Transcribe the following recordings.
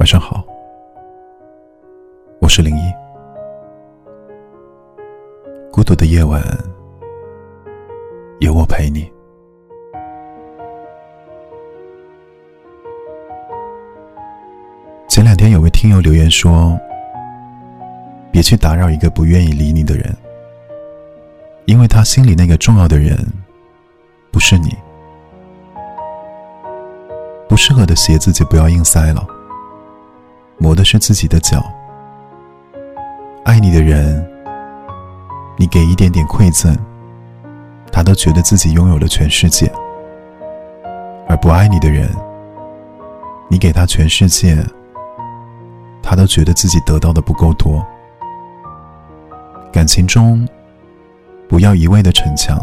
晚上好，我是零一。孤独的夜晚，有我陪你。前两天有位听友留言说：“别去打扰一个不愿意理你的人，因为他心里那个重要的人，不是你。不适合的鞋子就不要硬塞了。”磨的是自己的脚。爱你的人，你给一点点馈赠，他都觉得自己拥有了全世界；而不爱你的人，你给他全世界，他都觉得自己得到的不够多。感情中，不要一味的逞强，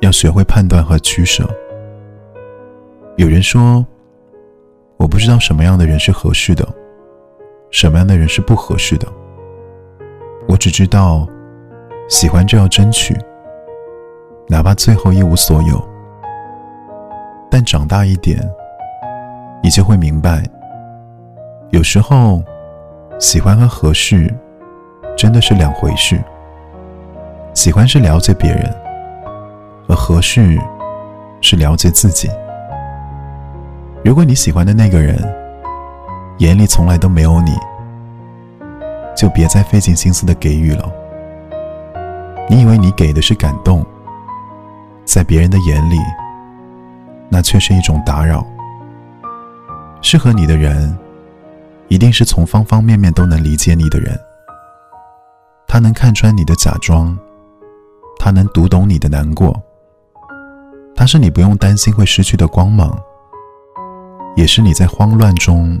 要学会判断和取舍。有人说。我不知道什么样的人是合适的，什么样的人是不合适的。我只知道，喜欢就要争取，哪怕最后一无所有。但长大一点，你就会明白，有时候，喜欢和合适，真的是两回事。喜欢是了解别人，而合适，是了解自己。如果你喜欢的那个人眼里从来都没有你，就别再费尽心思的给予了。你以为你给的是感动，在别人的眼里，那却是一种打扰。适合你的人，一定是从方方面面都能理解你的人。他能看穿你的假装，他能读懂你的难过，他是你不用担心会失去的光芒。也是你在慌乱中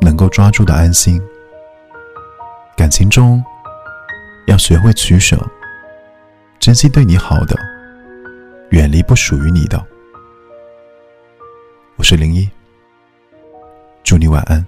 能够抓住的安心。感情中要学会取舍，珍惜对你好的，远离不属于你的。我是零一，祝你晚安。